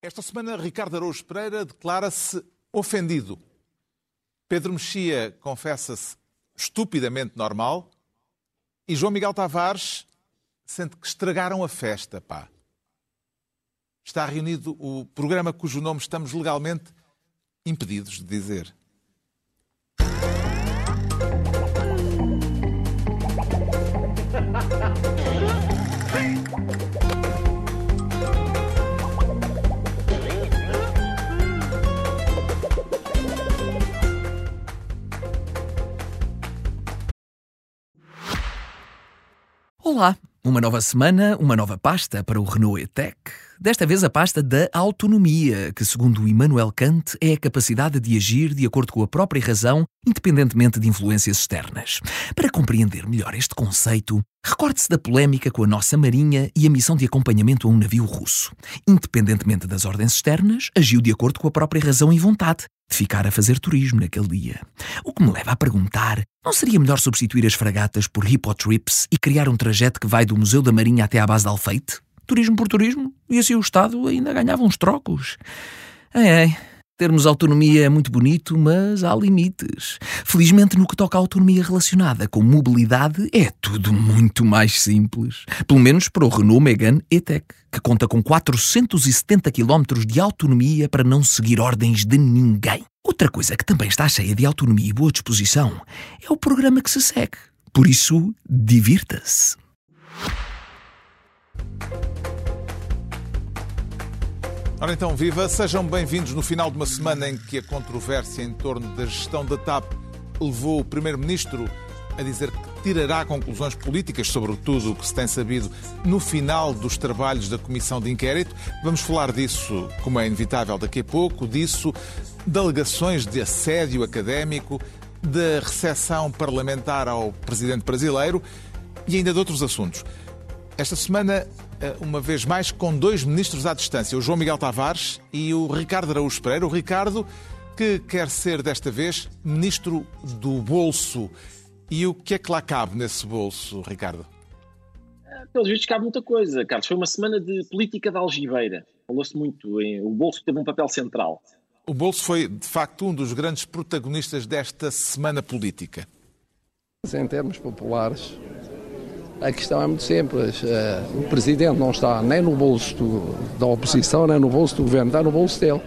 Esta semana, Ricardo Araújo Pereira declara-se ofendido. Pedro Mexia confessa-se estupidamente normal. E João Miguel Tavares sente que estragaram a festa, pá. Está reunido o programa cujo nome estamos legalmente impedidos de dizer. Olá, uma nova semana, uma nova pasta para o Renault E-Tech. Desta vez a pasta da autonomia, que segundo Immanuel Kant é a capacidade de agir de acordo com a própria razão, independentemente de influências externas. Para compreender melhor este conceito, recorde-se da polémica com a nossa marinha e a missão de acompanhamento a um navio russo. Independentemente das ordens externas, agiu de acordo com a própria razão e vontade, de ficar a fazer turismo naquele dia. O que me leva a perguntar: não seria melhor substituir as fragatas por hipotrips e criar um trajeto que vai do Museu da Marinha até à base de Alfeite? Turismo por turismo? E assim o Estado ainda ganhava uns trocos. Ei, ei. Termos autonomia é muito bonito, mas há limites. Felizmente, no que toca à autonomia relacionada com mobilidade, é tudo muito mais simples. Pelo menos para o Renault Megane E-Tech, que conta com 470 km de autonomia para não seguir ordens de ninguém. Outra coisa que também está cheia de autonomia e boa disposição é o programa que se segue. Por isso, divirta-se. Ora então, viva! Sejam bem-vindos no final de uma semana em que a controvérsia em torno da gestão da TAP levou o Primeiro-Ministro a dizer que tirará conclusões políticas sobre tudo o que se tem sabido no final dos trabalhos da Comissão de Inquérito. Vamos falar disso, como é inevitável, daqui a pouco, disso, de alegações de assédio académico, da recepção parlamentar ao presidente brasileiro e ainda de outros assuntos. Esta semana uma vez mais, com dois ministros à distância, o João Miguel Tavares e o Ricardo Araújo Pereira. O Ricardo, que quer ser desta vez ministro do bolso. E o que é que lá cabe nesse bolso, Ricardo? Pelos vistos, cabe muita coisa, Carlos. Foi uma semana de política da algibeira. Falou-se muito. Em... O bolso teve um papel central. O bolso foi, de facto, um dos grandes protagonistas desta semana política. Em termos populares, a questão é muito simples. Eh, o presidente não está nem no bolso do, da oposição, nem no bolso do governo, está no bolso dele.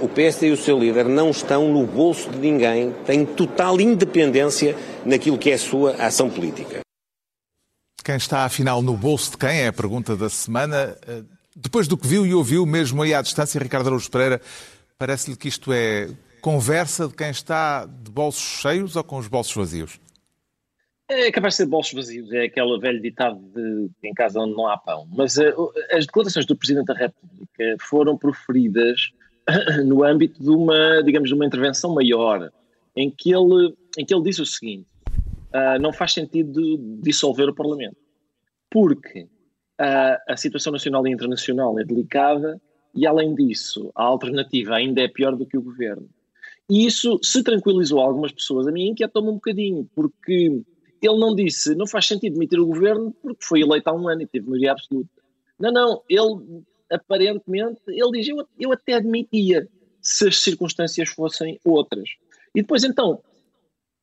O PSD e o seu líder não estão no bolso de ninguém, têm total independência naquilo que é a sua ação política. Quem está, afinal, no bolso de quem? É a pergunta da semana. Eh, depois do que viu e ouviu, mesmo aí à distância, Ricardo Araújo Pereira, parece-lhe que isto é conversa de quem está de bolsos cheios ou com os bolsos vazios? É capaz de ser bolsos vazios, é aquele velho ditado de em casa onde não há pão. Mas uh, as declarações do Presidente da República foram proferidas no âmbito de uma, digamos, de uma intervenção maior, em que ele, em que ele disse o seguinte: uh, não faz sentido dissolver o Parlamento, porque uh, a situação nacional e internacional é delicada e, além disso, a alternativa ainda é pior do que o governo. E isso, se tranquilizou algumas pessoas, a mim inquietou-me um bocadinho, porque ele não disse, não faz sentido demitir o governo porque foi eleito há um ano e teve maioria absoluta. Não, não, ele aparentemente, ele diz, eu, eu até admitia se as circunstâncias fossem outras. E depois então,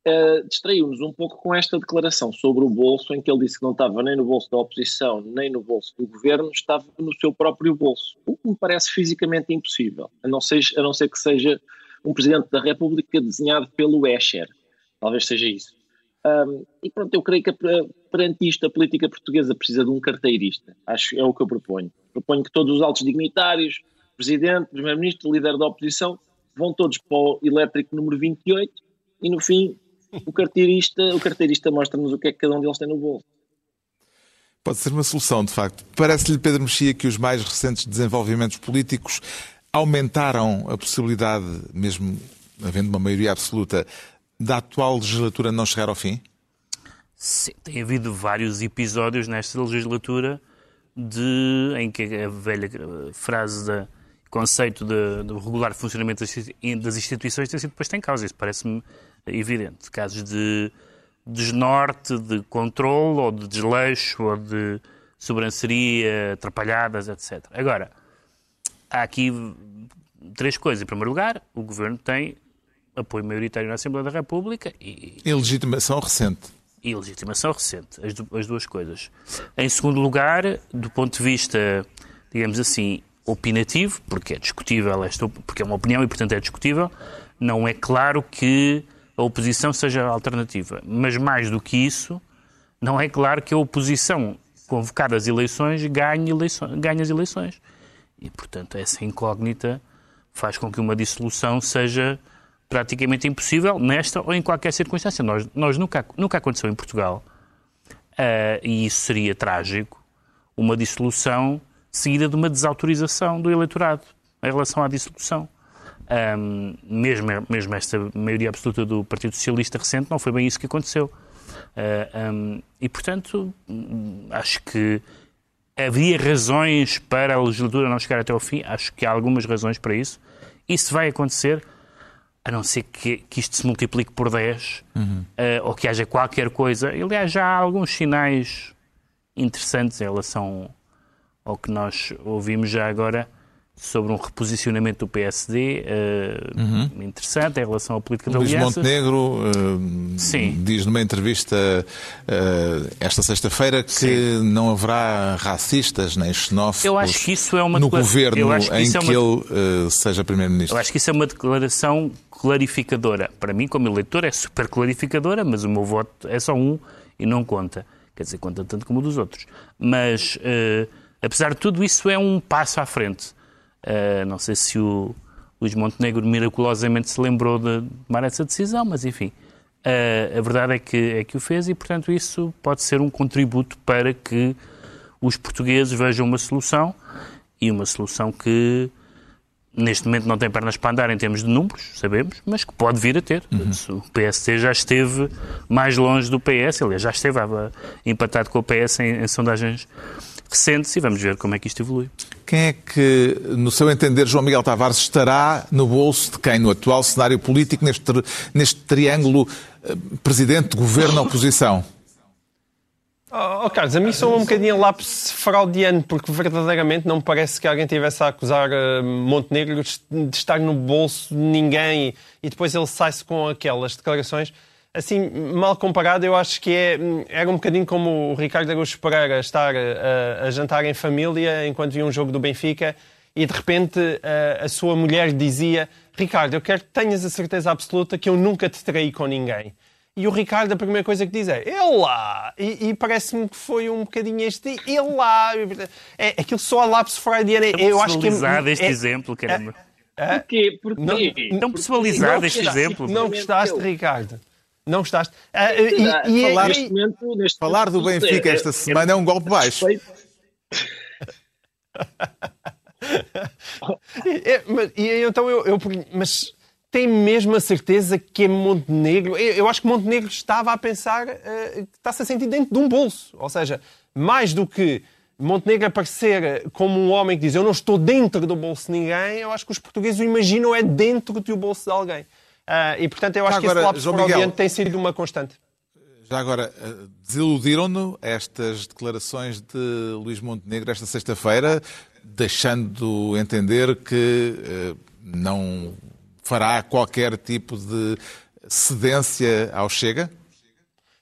uh, distraiu-nos um pouco com esta declaração sobre o bolso, em que ele disse que não estava nem no bolso da oposição, nem no bolso do governo, estava no seu próprio bolso. O que me parece fisicamente impossível, a não ser, a não ser que seja um Presidente da República desenhado pelo Escher. Talvez seja isso. Um, e pronto, eu creio que perante isto a política portuguesa precisa de um carteirista. Acho é o que eu proponho. Proponho que todos os altos dignitários, presidente, primeiro-ministro, líder da oposição, vão todos para o elétrico número 28 e no fim o carteirista, o carteirista mostra-nos o que é que cada um deles tem no bolso. Pode ser uma solução, de facto. Parece-lhe, Pedro Mexia, que os mais recentes desenvolvimentos políticos aumentaram a possibilidade, mesmo havendo uma maioria absoluta, da atual legislatura não chegar ao fim? Sim, tem havido vários episódios nesta legislatura de, em que a velha frase da conceito de, do regular funcionamento das instituições tem sido posto em causa. Isso parece-me evidente. Casos de desnorte, de controle, ou de desleixo, ou de sobranceria, atrapalhadas, etc. Agora, há aqui três coisas. Em primeiro lugar, o governo tem apoio maioritário na Assembleia da República e. E legitimação recente. E legitimação recente, as, as duas coisas. Em segundo lugar, do ponto de vista, digamos assim, opinativo, porque é discutível, esta, porque é uma opinião e, portanto, é discutível, não é claro que a oposição seja alternativa. Mas mais do que isso, não é claro que a oposição, convocada às eleições, ganhe, eleições, ganhe as eleições. E, portanto, essa incógnita faz com que uma dissolução seja praticamente impossível nesta ou em qualquer circunstância. Nós, nós nunca, nunca aconteceu em Portugal, uh, e isso seria trágico, uma dissolução seguida de uma desautorização do eleitorado em relação à dissolução. Um, mesmo, mesmo esta maioria absoluta do Partido Socialista recente, não foi bem isso que aconteceu. Uh, um, e, portanto, acho que havia razões para a legislatura não chegar até ao fim, acho que há algumas razões para isso. Isso vai acontecer a não ser que, que isto se multiplique por 10 uhum. uh, ou que haja qualquer coisa. Aliás, já há alguns sinais interessantes em relação ao que nós ouvimos já agora sobre um reposicionamento do PSD uh, uhum. interessante em relação à política da Luís aliança. Montenegro uh, diz numa entrevista uh, esta sexta-feira que Sim. não haverá racistas nem xenófobos eu acho que isso é uma no governo que em é que uma... ele seja Primeiro-Ministro. Eu acho que isso é uma declaração clarificadora. Para mim, como eleitor, é super clarificadora, mas o meu voto é só um e não conta. Quer dizer, conta tanto como o dos outros. Mas, apesar de tudo, isso é um passo à frente. Uh, não sei se o Luís Montenegro miraculosamente se lembrou de tomar essa decisão, mas enfim. Uh, a verdade é que, é que o fez e, portanto, isso pode ser um contributo para que os portugueses vejam uma solução e uma solução que neste momento não tem pernas para andar em termos de números, sabemos, mas que pode vir a ter. Uhum. O PST já esteve mais longe do PS, aliás, já esteve empatado com o PS em, em sondagens recentes e vamos ver como é que isto evolui. Quem é que, no seu entender, João Miguel Tavares estará no bolso de quem no atual cenário político, neste, neste triângulo eh, presidente, governo, oposição? Oh, oh, Carlos, a mim sou um bocadinho lápis fraudiano, porque verdadeiramente não me parece que alguém tivesse a acusar uh, Montenegro de estar no bolso de ninguém e depois ele sai-se com aquelas declarações assim, mal comparado, eu acho que é, era um bocadinho como o Ricardo Araújo Pereira estar a, a, jantar em família enquanto via um jogo do Benfica e de repente a, a, sua mulher dizia Ricardo, eu quero que tenhas a certeza absoluta que eu nunca te traí com ninguém. E o Ricardo, a primeira coisa que diz é ele lá! E, e parece-me que foi um bocadinho este ele lá! É, aquilo só a lapso freudiano. Eu acho que é, este é, exemplo, caramba. É, Porquê? Porquê? Não, tão personalizado este exemplo. Não gostaste, Ricardo? Não gostaste? Uh, e, e, falar, neste momento, neste falar do Benfica é, esta semana é, um golpe baixo. é, mas, e, então eu, eu, mas tem mesmo a certeza que é Montenegro? Eu, eu acho que Montenegro estava a pensar, uh, está-se a sentir dentro de um bolso. Ou seja, mais do que Montenegro aparecer como um homem que diz eu não estou dentro do bolso de ninguém, eu acho que os portugueses o imaginam é dentro do bolso de alguém. Uh, e, portanto, eu acho que esse lapso fraudiante tem sido uma constante. Já agora, ah, desiludiram-no estas declarações de Luís Montenegro esta sexta-feira, deixando entender que uh, não fará qualquer tipo de cedência ao Chega?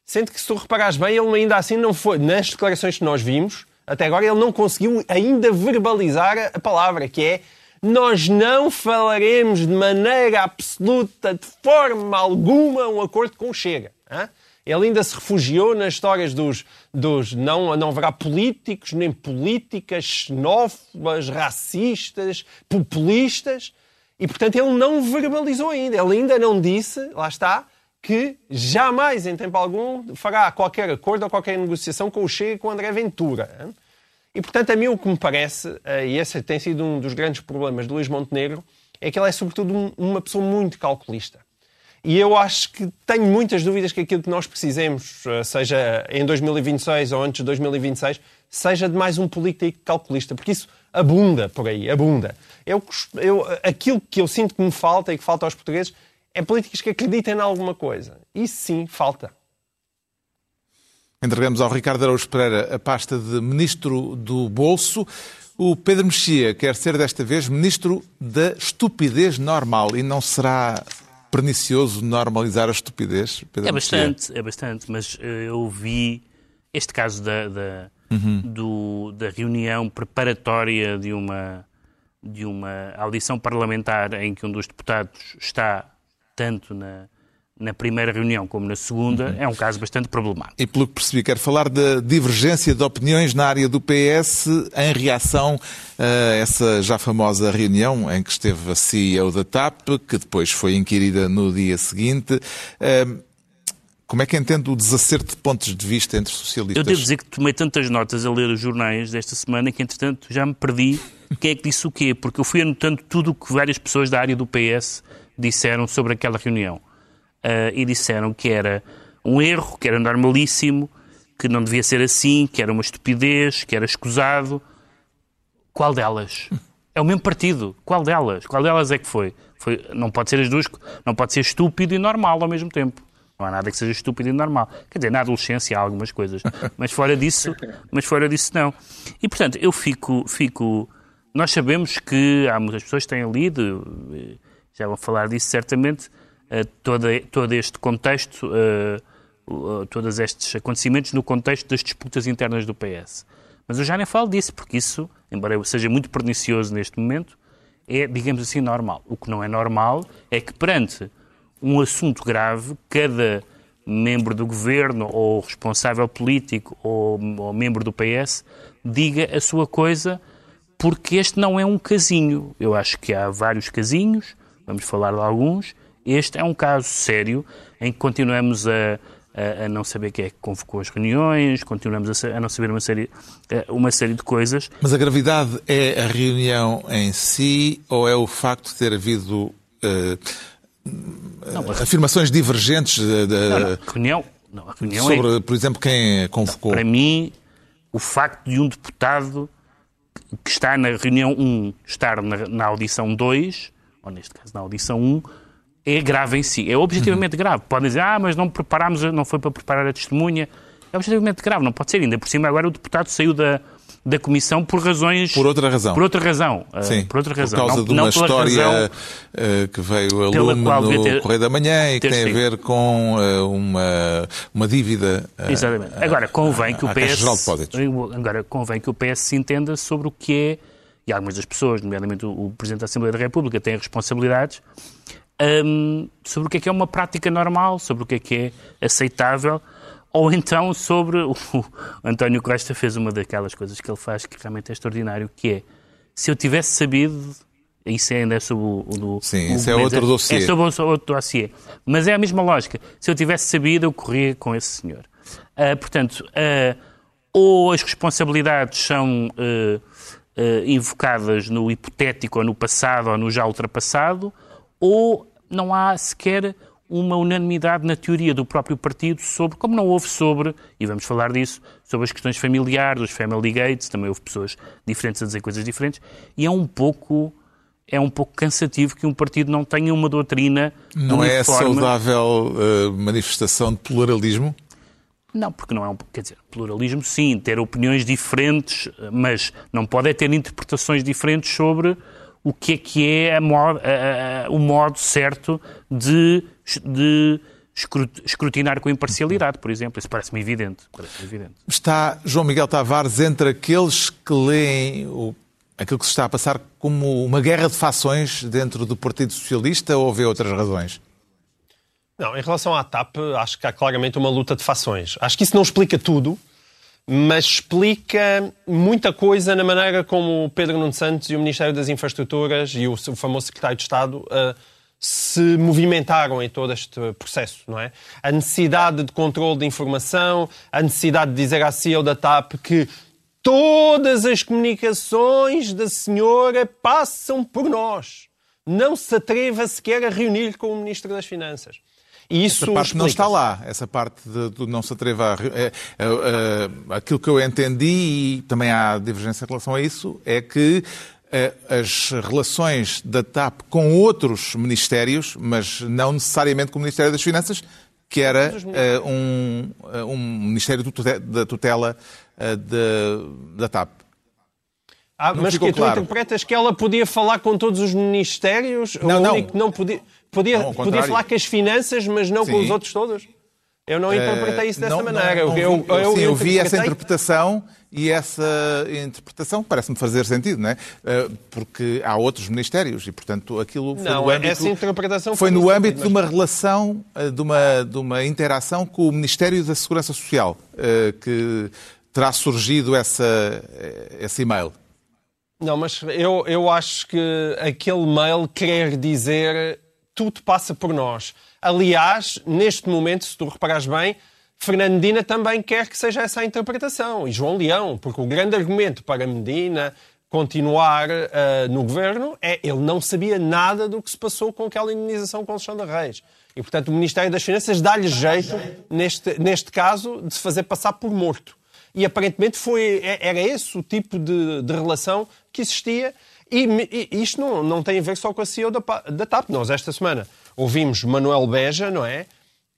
Sendo que, se tu reparares bem, ele ainda assim não foi, nas declarações que nós vimos, até agora ele não conseguiu ainda verbalizar a palavra, que é nós não falaremos de maneira absoluta, de forma alguma, um acordo com o Chega. Hein? Ele ainda se refugiou nas histórias dos, dos não, não haverá políticos, nem políticas xenófobas, racistas, populistas. E, portanto, ele não verbalizou ainda. Ele ainda não disse, lá está, que jamais, em tempo algum, fará qualquer acordo ou qualquer negociação com o Chega e com o André Ventura. Hein? E, portanto, a mim o que me parece, eh, e esse tem sido um dos grandes problemas de Luís Montenegro, é que ele é, sobretudo, uma pessoa muito calculista. E eu acho que tenho muitas dúvidas que aquilo que nós precisemos, eh, seja em 2026 ou antes de 2026, seja de mais um político calculista, porque isso abunda por aí, abunda. Eu, eu, aquilo que eu sinto que me falta e que falta aos portugueses é políticos que acreditem em alguma coisa. Isso sim, falta. Entregamos ao Ricardo Araújo Pereira a pasta de Ministro do Bolso. O Pedro Mexia quer ser desta vez ministro da estupidez normal e não será pernicioso normalizar a estupidez? Pedro é Mexia? bastante, é bastante, mas uh, eu vi este caso da, da, uhum. do, da reunião preparatória de uma, de uma audição parlamentar em que um dos deputados está tanto na, na primeira reunião como na segunda, uhum. é um caso bastante problemático. E pelo que percebi, quero falar da divergência de opiniões na área do PS em reação a essa já famosa reunião em que esteve a CEO da TAP, que depois foi inquirida no dia seguinte. Como é que entende o desacerto de pontos de vista entre socialistas? Eu devo dizer que tomei tantas notas a ler os jornais desta semana que, entretanto, já me perdi quem é que disse o quê, porque eu fui anotando tudo o que várias pessoas da área do PS disseram sobre aquela reunião uh, e disseram que era um erro, que era normalíssimo, que não devia ser assim, que era uma estupidez, que era escusado. Qual delas? É o mesmo partido. Qual delas? Qual delas é que foi? foi? Não pode ser as duas, não pode ser estúpido e normal ao mesmo tempo. Não há nada que seja estúpido e normal. Quer dizer, na adolescência há algumas coisas, mas fora disso, mas fora disso não. E portanto, eu fico, fico. Nós sabemos que há muitas pessoas que têm lido, eh, já vão falar disso certamente, todo, todo este contexto, todos estes acontecimentos no contexto das disputas internas do PS. Mas eu já nem falo disso, porque isso, embora seja muito pernicioso neste momento, é, digamos assim, normal. O que não é normal é que perante um assunto grave, cada membro do governo, ou responsável político, ou, ou membro do PS, diga a sua coisa, porque este não é um casinho. Eu acho que há vários casinhos, vamos falar de alguns, este é um caso sério em que continuamos a, a, a não saber quem é que convocou as reuniões, continuamos a, a, não saber uma série, uma série de coisas. Mas a gravidade é a reunião em si ou é o facto de ter havido uh, não, afirmações divergentes de, de, não, não, reunião, não, a reunião sobre, é, por exemplo, quem convocou? Para mim, o facto de um deputado que está na reunião 1 estar na, na audição 2, ou neste caso na audição 1, é grave em si. É objetivamente uhum. grave. Podem dizer, ah, mas não preparámos, não foi para preparar a testemunha. É objetivamente grave, não pode ser. Ainda por cima, agora o deputado saiu da, da Comissão por razões... Por outra razão. Por outra razão. Ah, Sim, por outra razão. Por causa não, de uma não história razão, uh, que veio a lume no ter, Correio da Manhã e que tem sido. a ver com uh, uma, uma dívida... Exatamente. Agora, convém que o PS... Agora, convém que o PS se entenda sobre o que é, e algumas das pessoas, nomeadamente o, o Presidente da Assembleia da República, têm responsabilidades, um, sobre o que é que é uma prática normal, sobre o que é que é aceitável, ou então sobre. O, o António Costa fez uma daquelas coisas que ele faz que realmente é extraordinário, que é se eu tivesse sabido. Isso ainda é sobre o. o Sim, o, isso é outro dossiê. É sobre outro dossiê. Mas é a mesma lógica. Se eu tivesse sabido, eu corria com esse senhor. Uh, portanto, uh, ou as responsabilidades são uh, invocadas no hipotético ou no passado ou no já ultrapassado, ou não há sequer uma unanimidade na teoria do próprio partido sobre, como não houve sobre, e vamos falar disso, sobre as questões familiares, os family gates, também houve pessoas diferentes a dizer coisas diferentes, e é um pouco é um pouco cansativo que um partido não tenha uma doutrina Não é uniforme. é saudável uh, manifestação de pluralismo? Não, porque não é um. Quer dizer, pluralismo sim, ter opiniões diferentes, mas não pode é ter interpretações diferentes sobre o que é que é a modo, a, a, o modo certo de, de escrutinar com imparcialidade, por exemplo. Isso parece-me evidente, parece evidente. Está João Miguel Tavares entre aqueles que leem o, aquilo que se está a passar como uma guerra de fações dentro do Partido Socialista ou vê outras razões? Não, em relação à TAP, acho que há claramente uma luta de fações. Acho que isso não explica tudo, mas explica muita coisa na maneira como o Pedro Nuno Santos e o Ministério das Infraestruturas e o, famoso Secretário de Estado uh, se movimentaram em todo este processo, não é? A necessidade de controle de informação, a necessidade de dizer à CEO da TAP que todas as comunicações da senhora passam por nós. Não se atreva sequer a reunir com o Ministro das Finanças. E isso essa parte não está lá, essa parte do não se atreva a... Aquilo que eu entendi, e também há divergência em relação a isso, é que é, as relações da TAP com outros ministérios, mas não necessariamente com o Ministério das Finanças, que era uh, um, um Ministério da tutela uh, de, da TAP. Ah, mas que tu claro. interpretas que ela podia falar com todos os ministérios? Não, o não. único que não podia, podia, Não, podia falar com as finanças, mas não com Sim. os outros todos? Eu não interpretei isso Eh, dessa não- maneira. não- eu, vi- eu, sim, eu vi essa interpretação e essa interpretação parece-me fazer sentido, não é? Eh, Porque há outros ministérios e, portanto, aquilo foi Não, no âmbito... essa interpretação foi foi no âmbito sentido, de mas- uma relação, eh, de uma, de uma interação com o Ministério da Segurança Social, eh, que terá surgido essa, eh, esse e-mail. Não, mas eu, eu acho que aquele mail quer dizer tudo passa por nós. Aliás, neste momento, se tu reparares bem, Fernandina também quer que seja essa a interpretação. E João Leão, porque o grande argumento para Medina continuar eh, no governo é ele não sabia nada do que se passou com aquela indenização com Alexandre Reis. E, portanto, o Ministério das Finanças dá-lhe jeito, neste, neste caso, de se fazer passar por morto. E aparentemente foi, é- era esse o tipo de, de relação que existia. E, e isto não, não tem a ver só com a CEO da, da TAP. Nós, esta semana, ouvimos Manuel Beja, não é?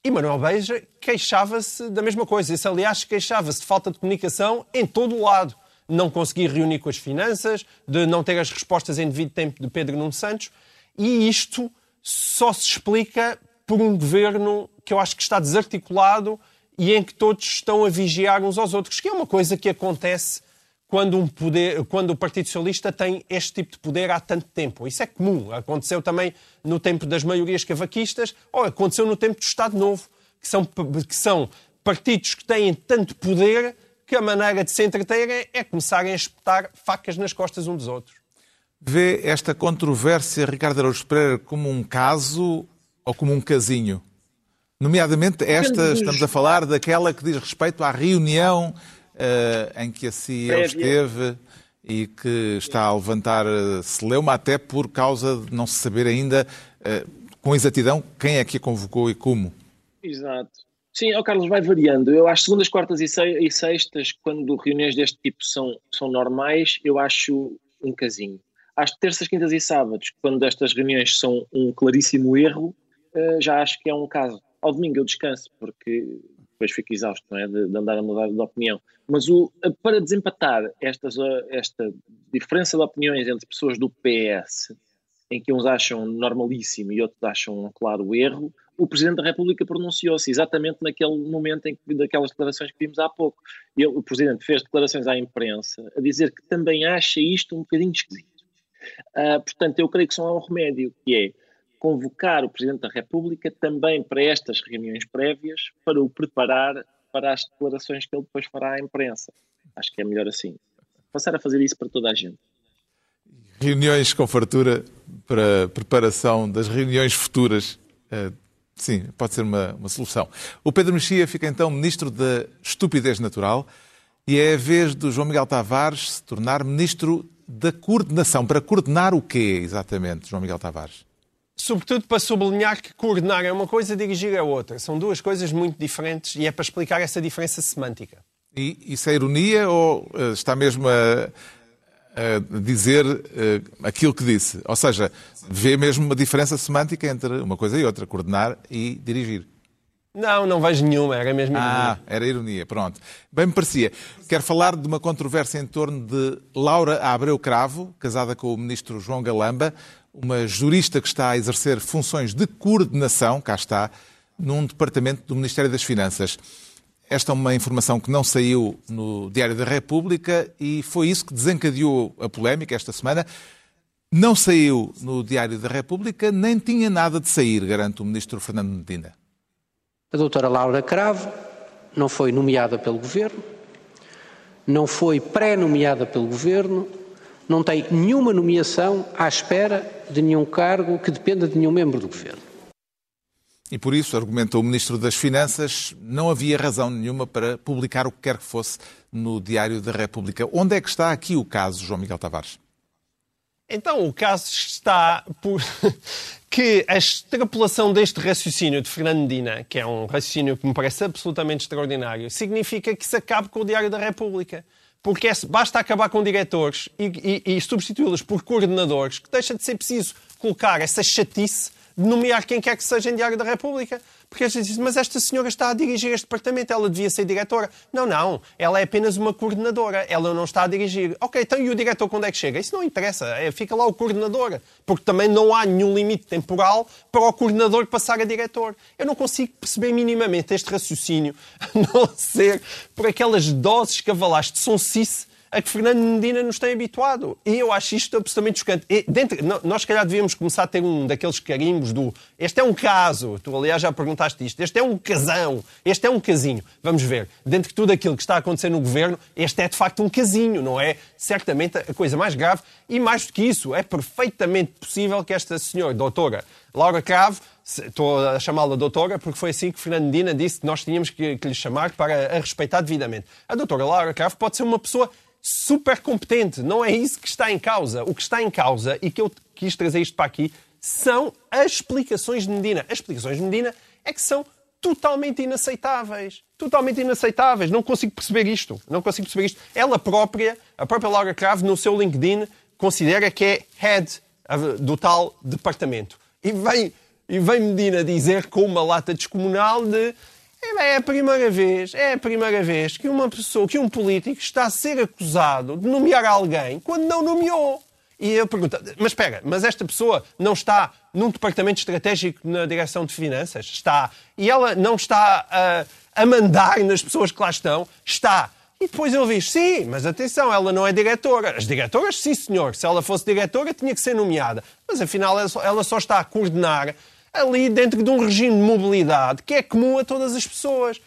E Manuel Beja queixava-se da mesma coisa. Esse, aliás, queixava-se de falta de comunicação em todo o lado. Não conseguir reunir com as finanças, de não ter as respostas em devido tempo de Pedro Nuno Santos. E isto só se explica por um governo que eu acho que está desarticulado e em que todos estão a vigiar uns aos outros, que é uma coisa que acontece quando, um poder, quando o Partido Socialista tem este tipo de poder há tanto tempo. Isso é comum. Aconteceu também no tempo das maiorias cavaquistas ou aconteceu no tempo do Estado Novo, que são, que são partidos que têm tanto poder que a maneira de se entreter é, é começarem a espetar facas nas costas uns dos outros. Vê esta controvérsia, Ricardo Araújo Pereira, como um caso ou como um casinho? Nomeadamente esta, estamos a falar daquela que diz respeito à reunião eh, em que a CEO Prévia. esteve e que está a levantar eh, celeuma até por causa de não se saber ainda eh, com exatidão quem é que a convocou e como. Exato. Sim, ó Carlos, vai variando. Eu acho segundas, quartas e se- sextas, quando reuniões deste tipo são, são normais, eu acho um casinho. Às terças, quintas e sábados, quando estas reuniões são um claríssimo erro, eh, já acho que é um caso. Ao domingo eu descanso, porque depois fico exausto não é? de, de andar a mudar de opinião. Mas o, para desempatar estas, esta diferença de opiniões entre pessoas do PS, em que uns acham normalíssimo e outros acham um claro erro, o Presidente da República pronunciou-se exatamente naquele momento em que daquelas declarações que vimos há pouco. Ele, o Presidente fez declarações à imprensa a dizer que também acha isto um bocadinho esquisito. Ah, portanto, eu creio que só há um remédio, que é convocar o Presidente da República também para estas reuniões prévias, para o preparar para as declarações que ele depois fará à imprensa. Acho que é melhor assim. Passar a fazer isso para toda a gente. Reuniões com fartura para preparação das reuniões futuras. Eh, Sim, pode ser uma, uma solução. O Pedro Mexia fica então Ministro da Estupidez Natural e é a vez do João Miguel Tavares se tornar Ministro da Coordenação. Para coordenar o quê, exatamente, João Miguel Tavares? Sobretudo para sublinhar que coordenar é uma coisa, dirigir é outra. São duas coisas muito diferentes e é para explicar essa diferença semântica. E isso é ironia ou eh, está mesmo a, a dizer eh, aquilo que disse? Ou seja, vê mesmo uma diferença semântica entre uma coisa e outra, coordenar e dirigir. Não, não vejo nenhuma, era mesmo Ah, ironia. era ironia, pronto. Bem me parecia. Quero falar de uma controvérsia em torno de Laura Abreu Cravo, casada com o ministro João Galamba, uma jurista que está a exercer funções de coordenação, cá está, num departamento do Ministério das Finanças. Esta é uma informação que não saiu no Diário da República e foi isso que desencadeou a polémica esta semana. Não saiu no Diário da República, nem tinha nada de sair, garante o ministro Fernando Medina. A doutora Laura Cravo não foi nomeada pelo Governo, não foi pré-nomeada pelo Governo, não tem nenhuma nomeação à espera de nenhum cargo que dependa de nenhum membro do Governo. E por isso, argumentou o Ministro das Finanças, não havia razão nenhuma para publicar o que quer que fosse no Diário da República. Onde é que está aqui o caso, João Miguel Tavares? Então, o caso está por que a extrapolação deste raciocínio de Fernando Medina, que é um raciocínio que me parece absolutamente extraordinário, significa que se acabe com o Diário da República. Porque é- basta acabar com diretores e, e- e substituí-los por coordenadores, que deixa de ser preciso colocar essa chatice de nomear quem quer que seja em Diário da República. Porque a gente diz, mas esta senhora está a dirigir este departamento, ela devia ser diretora. Não, não, ela é apenas uma coordenadora, ela não está a dirigir. Ok, então e o diretor quando é que chega? Isso não interessa, é, fica lá o coordenador, porque também não há nenhum limite temporal para o coordenador passar a diretor. Eu não consigo perceber minimamente este raciocínio, a não ser por aquelas doses cavalares de sonsice a que Fernando Medina nos tem habituado. E eu acho isto absolutamente chocante. E dentro, nós, se calhar, devíamos começar a ter um daqueles carimbos do este é um caso, tu, aliás, já perguntaste isto, este é um casão, este é um casinho. Vamos ver, dentro de tudo aquilo que está a acontecer no governo, este é de facto um casinho, não é? Certamente a coisa mais grave. E mais do que isso, é perfeitamente possível que esta senhora, doutora Laura Cravo, estou a chamá-la doutora porque foi assim que Fernando Medina disse que nós tínhamos que, que lhe chamar para a respeitar devidamente. A doutora Laura Cravo pode ser uma pessoa super competente. Não é isso que está em causa. O que está em causa, e que eu quis trazer isto para aqui, são as explicações de Medina. As explicações de Medina é que são totalmente inaceitáveis. Totalmente inaceitáveis. Não consigo perceber isto. Não consigo perceber isto. Ela própria, a própria Laura Cravo, no seu LinkedIn, considera que é head do tal departamento. E vem, e vem Medina dizer com uma lata descomunal de é a primeira vez, é a primeira vez que uma pessoa, que um político está a ser acusado de nomear alguém quando não nomeou. E eu pergunto, mas espera, mas esta pessoa não está num departamento estratégico na direção de finanças? Está. E ela não está a, a mandar nas pessoas que lá estão? Está. E depois ele diz, sim, mas atenção, ela não é diretora. As diretoras, sim senhor, se ela fosse diretora tinha que ser nomeada. Mas afinal ela só, ela só está a coordenar ali dentro de um regime de mobilidade que é comum a todas as pessoas.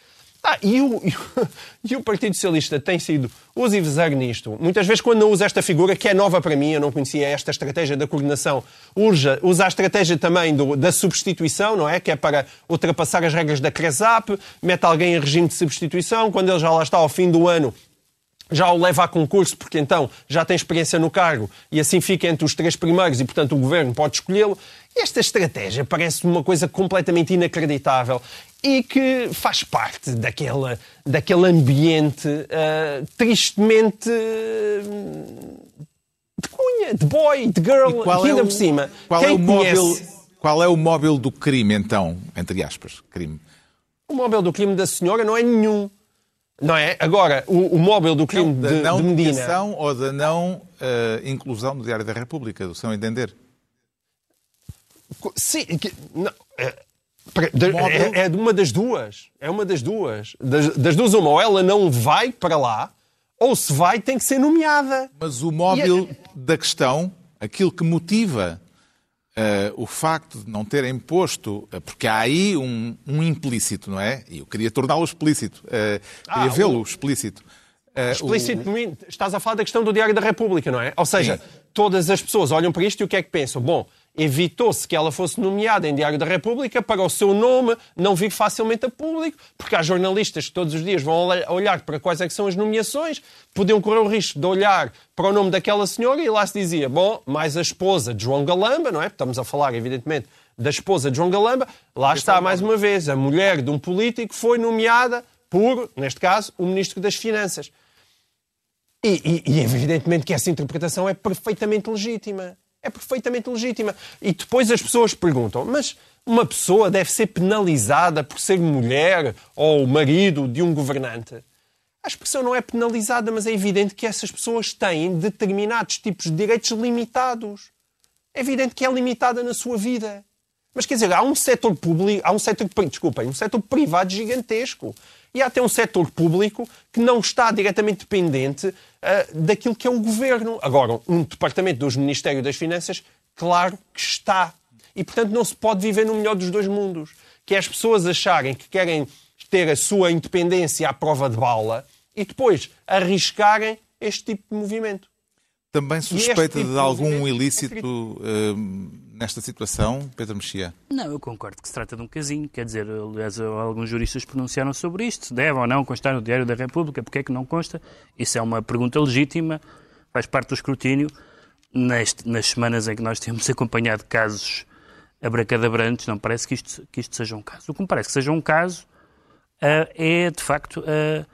Ah, e, o, e o Partido Socialista tem sido uso e nisto. Muitas vezes, quando não usa esta figura, que é nova para mim, eu não conhecia esta estratégia da coordenação, usa, usa a estratégia também do, da substituição, não é? Que é para ultrapassar as regras da CRESAP, mete alguém em regime de substituição, quando ele já lá está ao fim do ano, já o leva a concurso, porque então já tem experiência no cargo e assim fica entre os três primeiros e, portanto, o governo pode escolhê-lo. Esta estratégia parece uma coisa completamente inacreditável e que faz parte daquela, daquele ambiente uh, tristemente uh, de cunha, de boy, de girl, aqui ainda é por cima. Qual Quem é o conhece... móvel, qual é o móvel do crime, então, entre aspas, crime? O móvel do crime da senhora não é nenhum. Não é? Agora, o, o móvel do crime não, de, não de Medina... ou da não uh, inclusão no Diário da República, do seu entender? Sim, que, não, é, é, é, uma das duas. É uma das duas. Das, das, duas, uma. Ou ela não vai para lá, ou se vai, tem que ser nomeada. Mas o móvel é... da questão, aquilo que motiva uh, o facto de não terem posto, uh, porque há aí um, um, implícito, não é? E eu queria torná-lo explícito. Uh, queria ah, vê-lo explícito. explícito, o... estás a falar da questão do Diário da República, não é? Ou seja, Sim. todas as pessoas olham para isto e o que é que pensam? Bom, evitou-se que ela fosse nomeada em Diário da República para o seu nome não vir facilmente a público, porque há jornalistas que todos os dias vão olhar para quais é são as nomeações, podiam correr o risco de olhar para o nome daquela senhora e lá se dizia, bom, mais a esposa de João Galamba, não é? Estamos a falar, evidentemente, da esposa de João Galamba, lá está mais uma vez, a mulher de um político foi nomeada por, neste caso, o Ministro das Finanças. E, e, e evidentemente que essa interpretação é perfeitamente legítima é perfeitamente legítima. E depois as pessoas perguntam, mas uma pessoa deve ser penalizada por ser mulher ou marido de um governante? A expressão não é penalizada, mas é evidente que essas pessoas têm determinados tipos de direitos limitados. É evidente que é limitada na sua vida. Mas quer dizer, há um setor público, há um setor, desculpem, um setor privado gigantesco. E há até um setor público que não está diretamente dependente uh, daquilo que é o governo. Agora, um departamento dos Ministérios das Finanças, claro que está. E, portanto, não se pode viver no melhor dos dois mundos. Que é as pessoas acharem que querem ter a sua independência à prova de bala e depois arriscarem este tipo de movimento. Também suspeita tipo de algum ilícito uh, nesta situação, Pedro Mexia? Não, eu concordo que se trata de um casinho. Quer dizer, aliás, alguns juristas pronunciaram sobre isto. Deve ou não constar no Diário da República, porque é que não consta? Isso é uma pergunta legítima, faz parte do escrutínio. Neste, nas semanas em que nós temos acompanhado casos abracadabrantes, não parece que isto, que isto seja um caso. O que me parece que seja um caso uh, é, de facto, uh,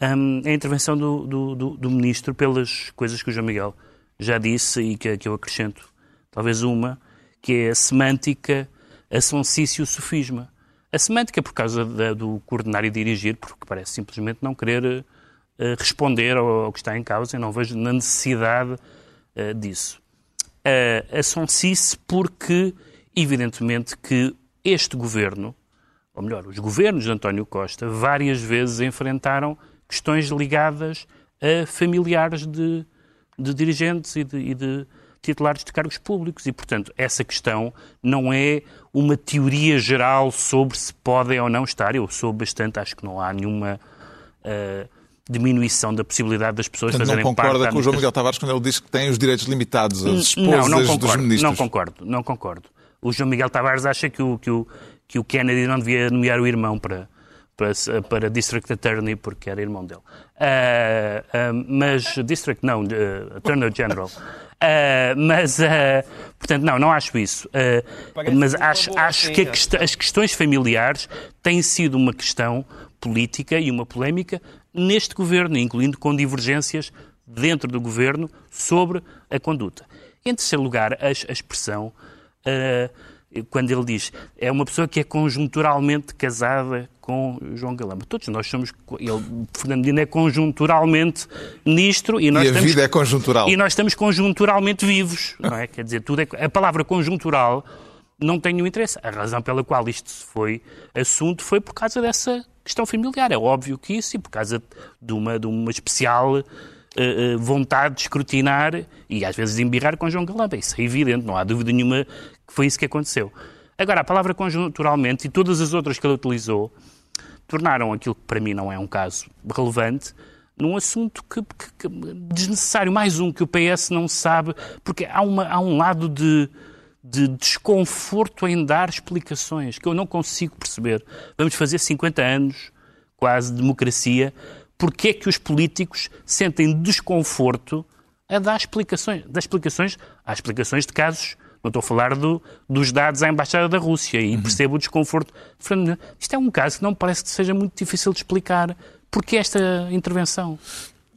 um, a intervenção do, do, do, do, Ministro pelas coisas que o João Miguel já disse e que, que eu acrescento, talvez uma, que é a semântica, a sonsice e o sofisma. A semântica, por causa da, do coordenar e dirigir, porque parece simplesmente não querer uh, responder ao, ao, que está em causa e não vejo na necessidade uh, disso. Uh, a sonsice porque, evidentemente, que este governo, ou melhor, os governos de António Costa, várias vezes enfrentaram questões ligadas a familiares de, de dirigentes e de, e de titulares de cargos públicos. E, portanto, essa questão não é uma teoria geral sobre se podem ou não estar. Eu sou bastante, acho que não há nenhuma uh, diminuição da possibilidade das pessoas portanto, fazerem parte... Não concorda com o João Miguel Tavares quando ele diz que tem os direitos limitados às esposas não, não concordo, dos ministros? Não concordo, não concordo. O João Miguel Tavares acha que o, que o, que o Kennedy não devia nomear o irmão para, para, para District Attorney, porque era irmão dele. Uh, uh, mas District, não, uh, Attorney General. Mas, portanto, não, não acho isso. mas acho, acho que quest as questões familiares têm sido uma questão política e uma polémica neste governo, incluindo com divergências dentro do governo sobre a conduta. Em terceiro lugar, a, a expressão quando ele diz é uma pessoa que é conjunturalmente casada com João Galamba. Todos nós somos. Ele, Fernando Medina é conjunturalmente ministro e nós e a estamos, vida é conjuntural. E nós estamos conjunturalmente vivos, não é? Quer dizer, tudo é, a palavra conjuntural não tem nenhum interesse. A razão pela qual isto foi assunto foi por causa dessa questão familiar. É óbvio que isso, e por causa de uma, de uma especial uh, vontade de escrutinar e às vezes de embirrar com João Galamba. Isso é evidente, não há dúvida nenhuma foi isso que aconteceu. Agora, a palavra conjunturalmente e todas as outras que ele utilizou tornaram aquilo que para mim não é um caso relevante num assunto que, que, que, desnecessário. Mais um que o PS não sabe, porque há, uma, há um lado de, de desconforto em dar explicações que eu não consigo perceber. Vamos fazer 50 anos, quase, de democracia, porque é que os políticos sentem desconforto a dar explicações. Dar explicações, há explicações de casos, não estou a falar do, dos dados à Embaixada da Rússia e uhum. percebo o desconforto. Isto é um caso que não me parece que seja muito difícil de explicar. Porquê esta intervenção?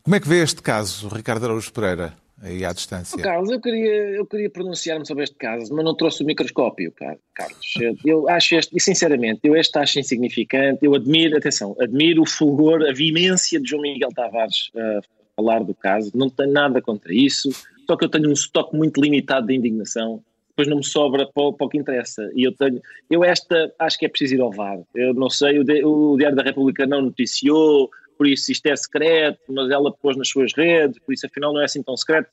Como é que vê este caso, Ricardo Araújo Pereira? aí à distância. Oh, Carlos, eu queria, eu queria pronunciar-me sobre este caso, mas não trouxe o microscópio, Carlos. Eu acho este, e sinceramente, eu este acho insignificante, eu admiro, atenção, admiro o fulgor, a vimência de João Miguel Tavares a falar do caso, não tenho nada contra isso, só que eu tenho um estoque muito limitado de indignação, depois não me sobra para, para o que interessa, e eu tenho, eu esta, acho que é preciso ir ao VAR, eu não sei, o, o Diário da República não noticiou, por isso isto é secreto, mas ela pôs nas suas redes, por isso afinal não é assim tão secreto.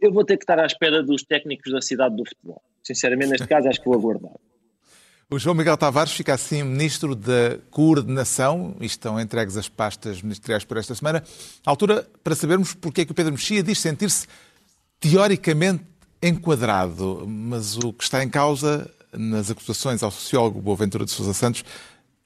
Eu vou ter que estar à espera dos técnicos da cidade do futebol. Sinceramente, neste caso, acho que vou aguardar. O João Miguel Tavares fica assim Ministro da Coordenação e estão entregues as pastas ministeriais por esta semana. A altura para sabermos porque é que o Pedro Mexia diz sentir-se teoricamente enquadrado, mas o que está em causa nas acusações ao sociólogo Boaventura de Sousa Santos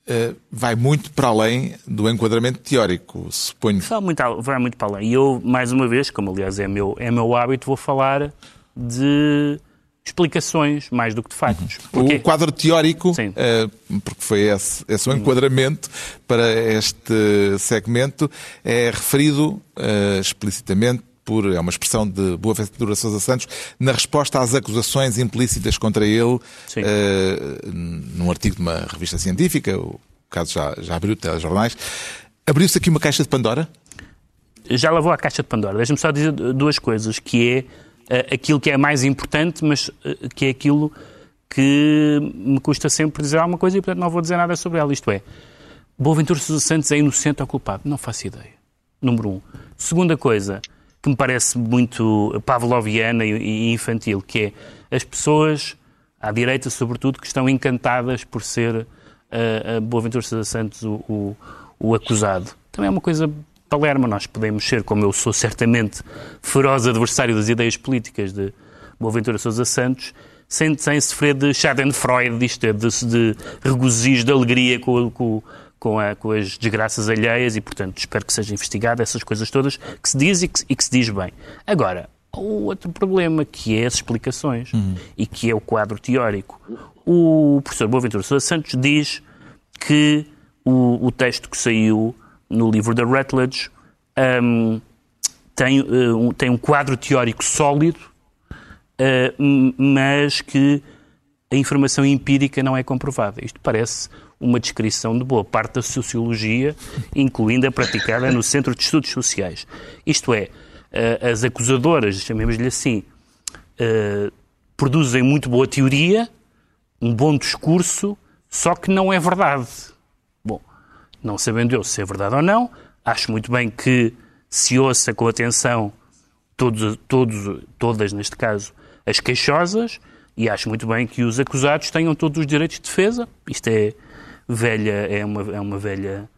Uh, vai muito para além do enquadramento teórico, suponho. Vai muito, vai muito para além. E eu, mais uma vez, como aliás é meu, é meu hábito, vou falar de explicações mais do que de factos. Uhum. O quadro teórico, uh, porque foi esse, esse o enquadramento para este segmento, é referido uh, explicitamente por, é uma expressão de Boa Ventura Sousa Santos, na resposta às acusações implícitas contra ele, uh, num artigo de uma revista científica, o caso já, já abriu telejornais. Abriu-se aqui uma caixa de Pandora? Já lavou a caixa de Pandora. Deixa-me só dizer duas coisas, que é uh, aquilo que é mais importante, mas uh, que é aquilo que me custa sempre dizer alguma coisa e, portanto, não vou dizer nada sobre ela. Isto é, Boaventura Sousa Santos é inocente ou culpado? Não faço ideia. Número um. Segunda coisa, que me parece muito pavloviana e infantil, que é as pessoas, à direita sobretudo, que estão encantadas por ser uh, a Boaventura Sousa Santos o, o, o, acusado. Também é uma coisa palerma, nós podemos ser, como eu sou certamente feroz adversário das ideias políticas de Boaventura Sousa Santos, sem, sem sofrer de Schadenfreude, isto é, de, de regozijo, de alegria com, com, com, a, com, as desgraças alheias e, portanto, espero que seja investigado essas coisas todas que se diz e que, e que se diz bem. Agora, o outro problema, que é as explicações uhum. e que é o quadro teórico. O professor Boaventura Sousa Santos diz que o, o, texto que saiu no livro da Rutledge um, tem, uh, um, tem um quadro teórico sólido, uh, mas que a informação empírica não é comprovada. Isto parece uma descrição de boa parte da sociologia, incluindo a praticada no Centro de Estudos Sociais. Isto é, uh, as acusadoras, chamemos-lhe assim, uh, produzem muito boa teoria, um bom discurso, só que não é verdade. Bom, não sabendo eu se é verdade ou não, acho muito bem que se ouça com atenção todos, todos, todas, neste caso, as queixosas, e acho muito bem que os acusados tenham todos os direitos de defesa. Isto é velha, é uma, é uma velha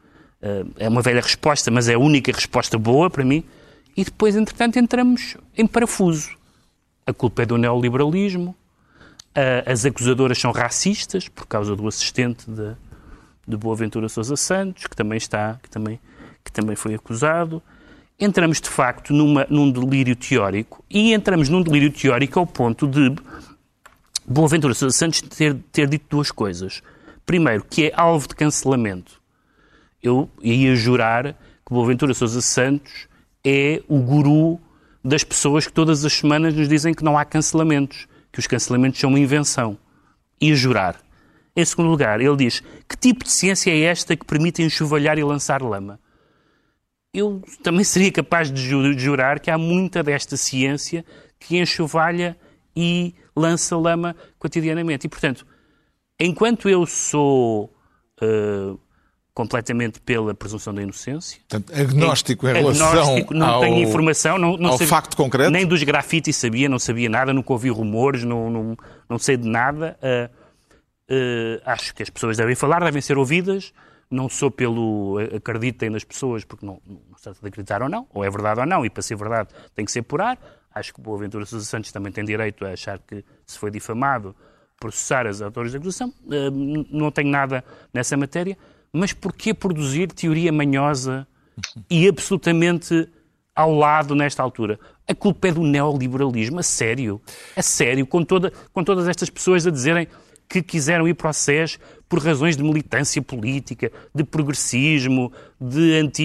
eh, é uma velha resposta, mas é a única resposta boa para mim. E depois, entretanto, entramos em parafuso. A culpa é do neoliberalismo, as acusadoras são racistas por causa do assistente de, de Boaventura Sousa Santos, que também está, que também, que também foi acusado. Entramos, de facto, numa, num delírio teórico e entramos num delírio teórico ao ponto de Boaventura Sousa Santos ter, ter dito duas coisas. Primeiro, que é alvo de cancelamento. Eu ia jurar que Boaventura Sousa Santos é o guru das pessoas que todas as semanas nos dizem que não há cancelamentos que os cancelamentos são uma invenção. E a jurar. Em segundo lugar, ele diz: que tipo de ciência é esta que permite enxovalhar e lançar lama? Eu também seria capaz de jurar que há muita desta ciência que enxovalha e lança lama cotidianamente. E, portanto, enquanto eu sou uh, completamente pela presunção da inocência. Portanto, agnóstico em relação agnóstico, não ao, tenho informação, não, não ao sabia, facto concreto? Nem dos grafites sabia, não sabia nada, nunca ouvi rumores, não, não, não sei de nada. Uh, acho que as pessoas devem falar, devem ser ouvidas. Não sou pelo acreditem nas pessoas, porque não, não se trata de acreditar ou não, ou é verdade ou não, e para ser verdade tem que ser apurar. Acho que o Boaventura Sousa Santos também tem direito a achar que se foi difamado, processar as autores da acusação. Uh, não tenho nada nessa matéria mas porquê produzir teoria manhosa e absolutamente ao lado nesta altura? A culpa é do neoliberalismo, a sério, a sério, com, toda, com todas estas pessoas a dizerem que quiseram ir para o SES por razões de militância política, de progressismo, de anti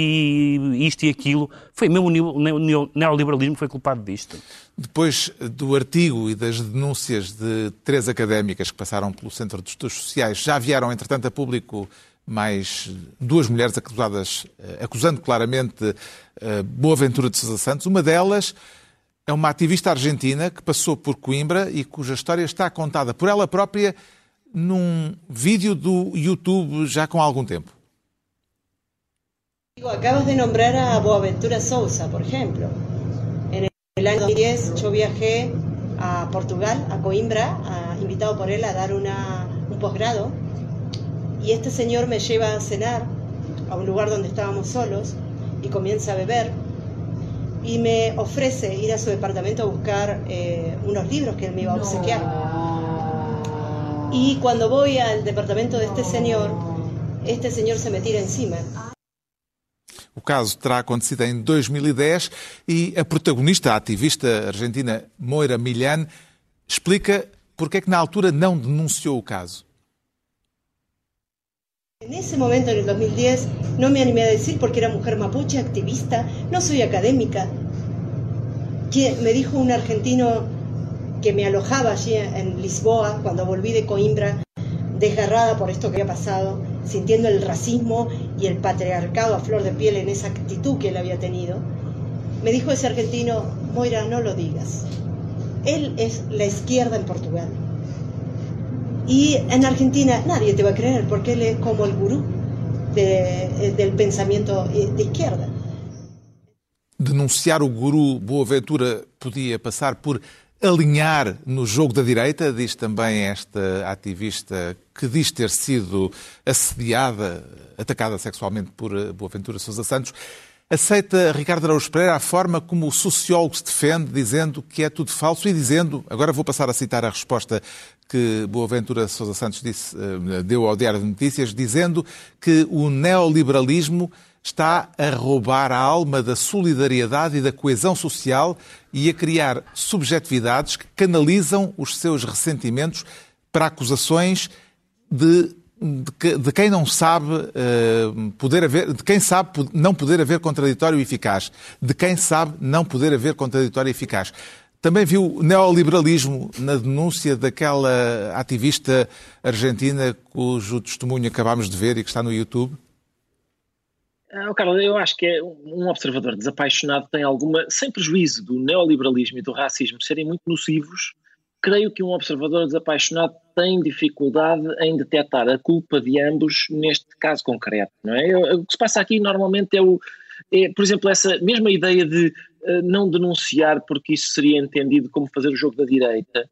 isto e aquilo. Foi mesmo o neoliberalismo que foi culpado disto. Depois do artigo e das denúncias de três académicas que passaram pelo Centro de Estudos Sociais, já vieram, entretanto, a público mais duas mulheres acusadas, eh, acusando claramente eh, Boaventura de Sousa Santos. Uma delas é uma ativista argentina que passou por Coimbra e cuja história está contada por ela própria num vídeo do YouTube já com algum tempo. Acabas de nombrar a Boaventura Sousa, por ejemplo. En el año 2010 yo viajé a Portugal, a Coimbra, invitado por él a dar una, un posgrado y este señor me lleva a cenar a un lugar donde estábamos solos y comienza a beber y me ofrece ir a su departamento a buscar eh, unos libros que él me iba a obsequiar. Y cuando voy al departamento de este señor, este señor se me tira encima. O caso terá acontecido em 2010 e a protagonista, a ativista argentina Moira Millan, explica porque é que na altura não denunciou o caso. En ese momento, en el 2010, no me animé a decir porque era mujer mapuche, activista, no soy académica. Me dijo un argentino que me alojaba allí en Lisboa cuando volví de Coimbra, desgarrada por esto que había pasado, sintiendo el racismo y el patriarcado a flor de piel en esa actitud que él había tenido. Me dijo ese argentino, Moira, no lo digas. Él es la izquierda en Portugal. Y en Argentina nadie te va a creer porque él es como el gurú de, eh, del pensamiento eh, de izquierda. Denunciar o guru Boaventura podia passar por alinhar no jogo da direita, diz também esta ativista que diz ter sido assediada, atacada sexualmente por eh, Boaventura Sousa Santos. Aceita Ricardo Araújo Pereira a forma como o sociólogo se defende, dizendo que é tudo falso e dizendo, agora vou passar a citar a resposta que Boaventura Sousa Santos disse, eh, deu ao Diário de Notícias, dizendo que o neoliberalismo está a roubar a alma da solidariedade e da coesão social e a criar subjetividades que canalizam os seus ressentimentos para acusações de de, de, quem não sabe uh, poder haver, de quem sabe não poder haver contraditório eficaz, de quem sabe não poder haver contraditório eficaz. Também viu neoliberalismo na denúncia daquela ativista argentina cujo testemunho acabámos de ver e que está no YouTube? Ah, Carlos, eu acho que é um observador desapaixonado tem alguma, sem prejuízo do neoliberalismo e do racismo serem muito nocivos, creio que um observador desapaixonado tem dificuldade em detectar a culpa de ambos neste caso concreto, não é? O que se passa aqui normalmente é o, é, por exemplo, essa mesma ideia de uh, não denunciar porque isso seria entendido como fazer o jogo da direita,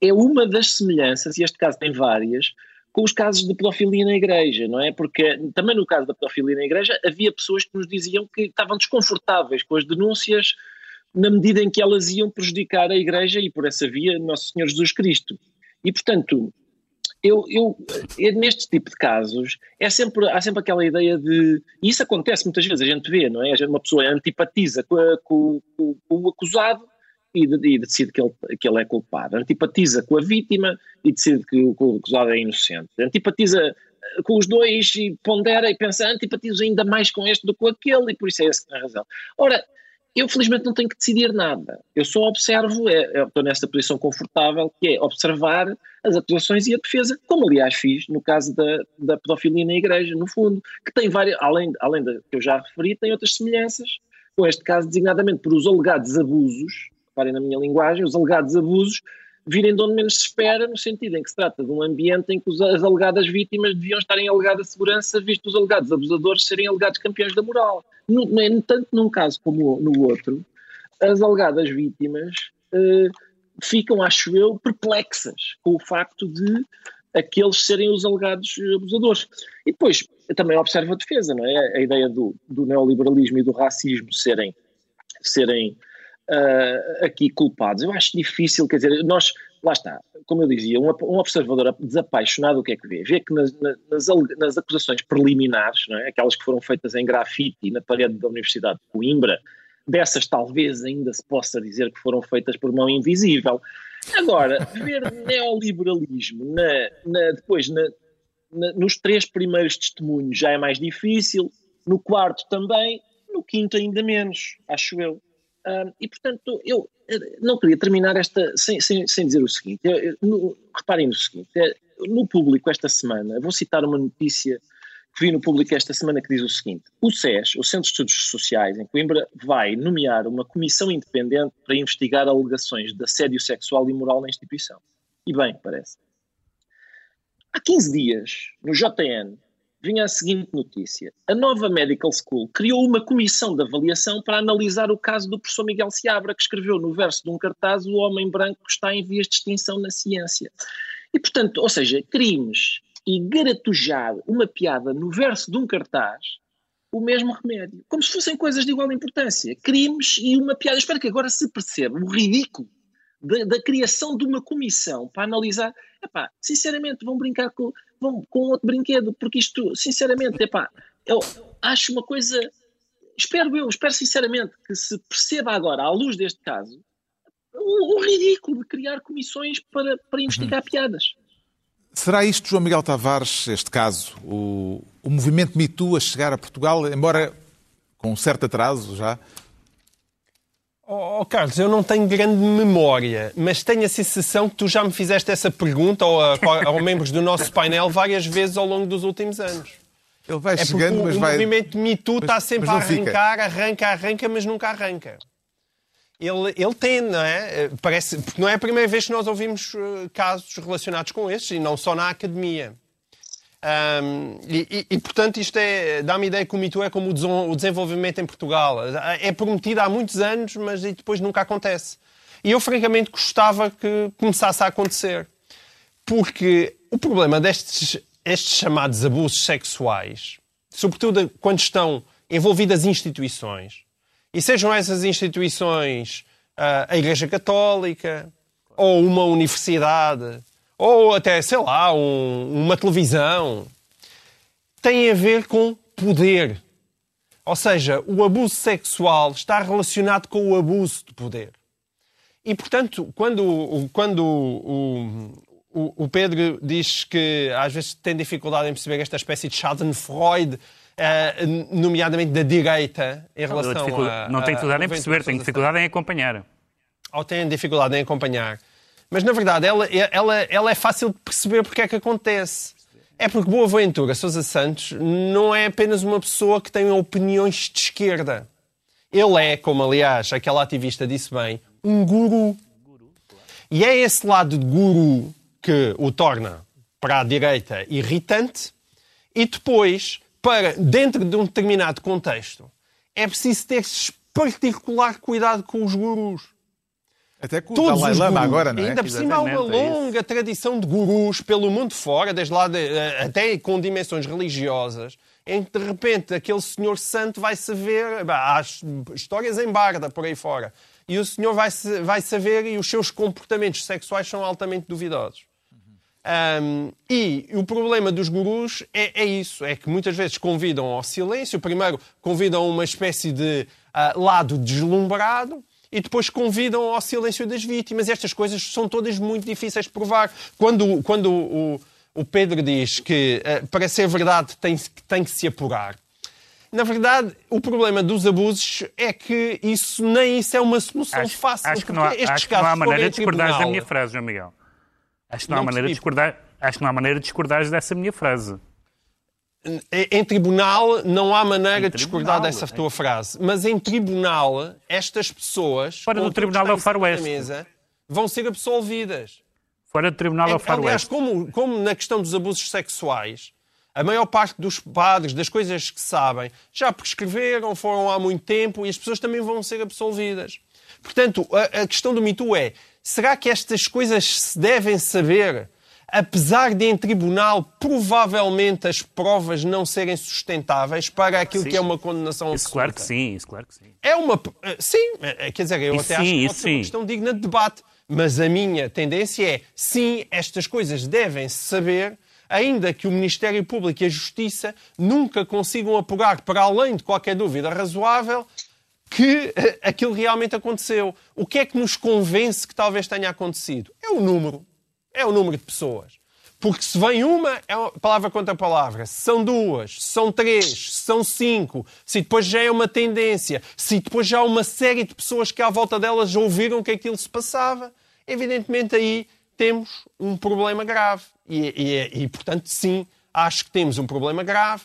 é uma das semelhanças, e este caso tem várias, com os casos de pedofilia na igreja, não é? Porque também no caso da pedofilia na igreja havia pessoas que nos diziam que estavam desconfortáveis com as denúncias na medida em que elas iam prejudicar a igreja e por essa via Nosso Senhor Jesus Cristo. E portanto, eu, eu, neste tipo de casos, é sempre, há sempre aquela ideia de. E isso acontece muitas vezes, a gente vê, não é? Uma pessoa antipatiza com, a, com, com, com o acusado e, e, decide que ele, que ele é culpado. Antipatiza com a vítima e decide que o, que o acusado é inocente. Antipatiza eh, com os dois e pondera e pensa, antipatizo ainda mais com este do que com aquele, e por isso é que tem razão. Ora, eu, felizmente, não tenho que decidir nada. Eu só observo, é, estou nesta posição confortável, que é observar as atuações e a defesa, como aliás fiz no caso da, da pedofilia na igreja, no fundo, que tem várias, além, além da que eu já referi, tem outras semelhanças, com este caso designadamente por os alegados abusos, reparem na minha linguagem, os alegados abusos virem de onde menos se espera, no sentido em que se trata de um ambiente em que as alegadas vítimas deviam estar em alegada segurança, visto os alegados abusadores serem alegados campeões da moral. No, no, tanto num caso como no outro, as alegadas vítimas uh, ficam, acho eu, perplexas com o facto de aqueles serem os alegados abusadores. E depois, também observo a defesa, não é? A ideia do, do neoliberalismo e do racismo serem, serem uh, aqui culpados. Eu acho difícil, quer dizer, nós, lá está, como eu dizia, um, um observador desapaixonado o que é que vê? Vê que nas, nas, nas acusações preliminares, é? aquelas que foram feitas em grafite na parede da Universidade de Coimbra, dessas talvez ainda se possa dizer que foram feitas por mão invisível. Agora, ver neoliberalismo na, na, depois na, nos três primeiros testemunhos já é mais difícil, no quarto também, no quinto ainda menos, acho eu e, portanto, eu não queria terminar esta sem, sem, sem dizer o seguinte. Eu, eu, no, reparem no seguinte: é, no público esta semana, vou citar uma notícia que vi no público esta semana que diz o seguinte: o SES, o Centro de Estudos Sociais em Coimbra, vai nomear uma comissão independente para investigar alegações de assédio sexual e moral na instituição. E bem, parece. Há 15 dias, no JN, vinha a seguinte notícia. A nova Medical School criou uma comissão de avaliação para analisar o caso do professor Miguel Seabra, que escreveu no verso de um cartaz o homem branco está em vias de extinção na ciência. E, portanto, ou seja, crimes e garatujar uma piada no verso de um cartaz, o mesmo remédio. Como se fossem coisas de igual importância. Crimes e uma piada. Espero que agora se perceba o ridículo da, da, criação de uma comissão para analisar. Epá, sinceramente, vão brincar com, vão, com outro brinquedo, porque isto, sinceramente, epá, eu acho uma coisa. Espero eu, espero sinceramente que se perceba agora, à luz deste caso, o, o ridículo de criar comissões para, para investigar uhum. piadas. Será isto, João Miguel Tavares, este caso, o, o movimento Me Too a chegar a Portugal, embora com um certo atraso já, Oh, Carlos, eu não tenho grande memória, mas tenho a sensação que tu já me fizeste essa pergunta ao, ao membros do nosso painel várias vezes ao longo dos últimos anos. Ele vai é chegando, o, mas o vai... movimento Me Too está sempre a arrancar, fica. arranca, arranca, mas nunca arranca. Ele, ele tem, não é? Parece, porque não é a primeira vez que nós ouvimos eh, casos relacionados com estes, e não só na academia. Um, e, e, portanto, isto é, dá-me ideia que o mito é como o desenvolvimento em Portugal. É prometido há muitos anos, mas depois nunca acontece. E eu, francamente, gostava que começasse a acontecer. Porque o problema destes estes chamados abusos sexuais, sobretudo quando estão envolvidas instituições, e sejam essas instituições uh, a Igreja Católica, ou uma universidade, ou até, sei lá, um, uma televisão, tem a ver com poder. Ou seja, o abuso sexual está relacionado com o abuso de poder. E, portanto, quando, quando o, o, o Pedro diz que às vezes tem dificuldade em perceber esta espécie de Schadenfreude, uh, nomeadamente da direita, em relação não, a. Não tem dificuldade em perceber, tem dificuldade em acompanhar. ou têm dificuldade em acompanhar. Mas, na verdade, ela, ela, ela é fácil de perceber porque é que acontece. É porque Boaventura Sousa Santos não é apenas uma pessoa que tem opiniões de esquerda. Ele é, como aliás aquela ativista disse bem, um guru. E é esse lado de guru que o torna, para a direita, irritante e depois, para dentro de um determinado contexto, é preciso ter particular cuidado com os gurus. Até com Todos o Dalai Lama agora, não é? Ainda por cima há uma é longa tradição de gurus pelo mundo fora, desde lá de, eh, até com dimensões religiosas, em que de repente aquele senhor santo vai saber, há histórias em barda por aí fora, e o senhor vai, vai saber e os seus comportamentos sexuais são altamente duvidosos. Um, e o problema dos gurus é, é, isso: é que muitas vezes convidam ao silêncio. Primeiro, convidam a uma espécie de uh, lado deslumbrado e depois convidam ao silêncio das vítimas. Estas coisas são todas muito difíceis de provar. Quando, quando o, o Pedro diz que uh, para ser verdade tem, tem que se apurar. Na verdade, o problema dos abusos é que isso nem isso é uma solução acho, fácil. Acho que não há, acho que não há maneira de discordar da minha frase, João Miguel. Acho que não, não há maneira de discordar. Acho que não há maneira de discordar dessa minha frase. Em tribunal não há maneira de discordar dessa tua frase, mas em tribunal estas pessoas fora do tribunal é o Far West mesa, vão ser absolvidas. Fora do tribunal é o Far Aliás, como, como na questão dos abusos sexuais, a maior parte dos padres, das coisas que sabem, já prescreveram, foram há muito tempo e as pessoas também vão ser absolvidas. Portanto, a, a questão do mito é: será que estas coisas se devem saber apesar de em tribunal provavelmente as provas não serem sustentáveis para aquilo sim. que é uma condenação isso claro que sim, isso claro que sim. É uma... Eh, sim, eh, quer dizer, eu até sim, acho que pode ser uma questão digna de debate, mas a minha tendência é, sim, estas coisas devem-se saber, ainda que o Ministério Público e a Justiça nunca consigam apurar, para além de qualquer dúvida razoável, que eh, aquilo realmente aconteceu. O que é que nos convence que talvez tenha acontecido? É o número é o número de pessoas. Porque se vem uma, é palavra contra palavra. Se são duas, se são três, se são cinco, se depois já é uma tendência, se depois já há uma série de pessoas que à volta delas ouviram que aquilo se passava, evidentemente aí temos um problema grave. E, e, e portanto, sim, acho que temos um problema grave.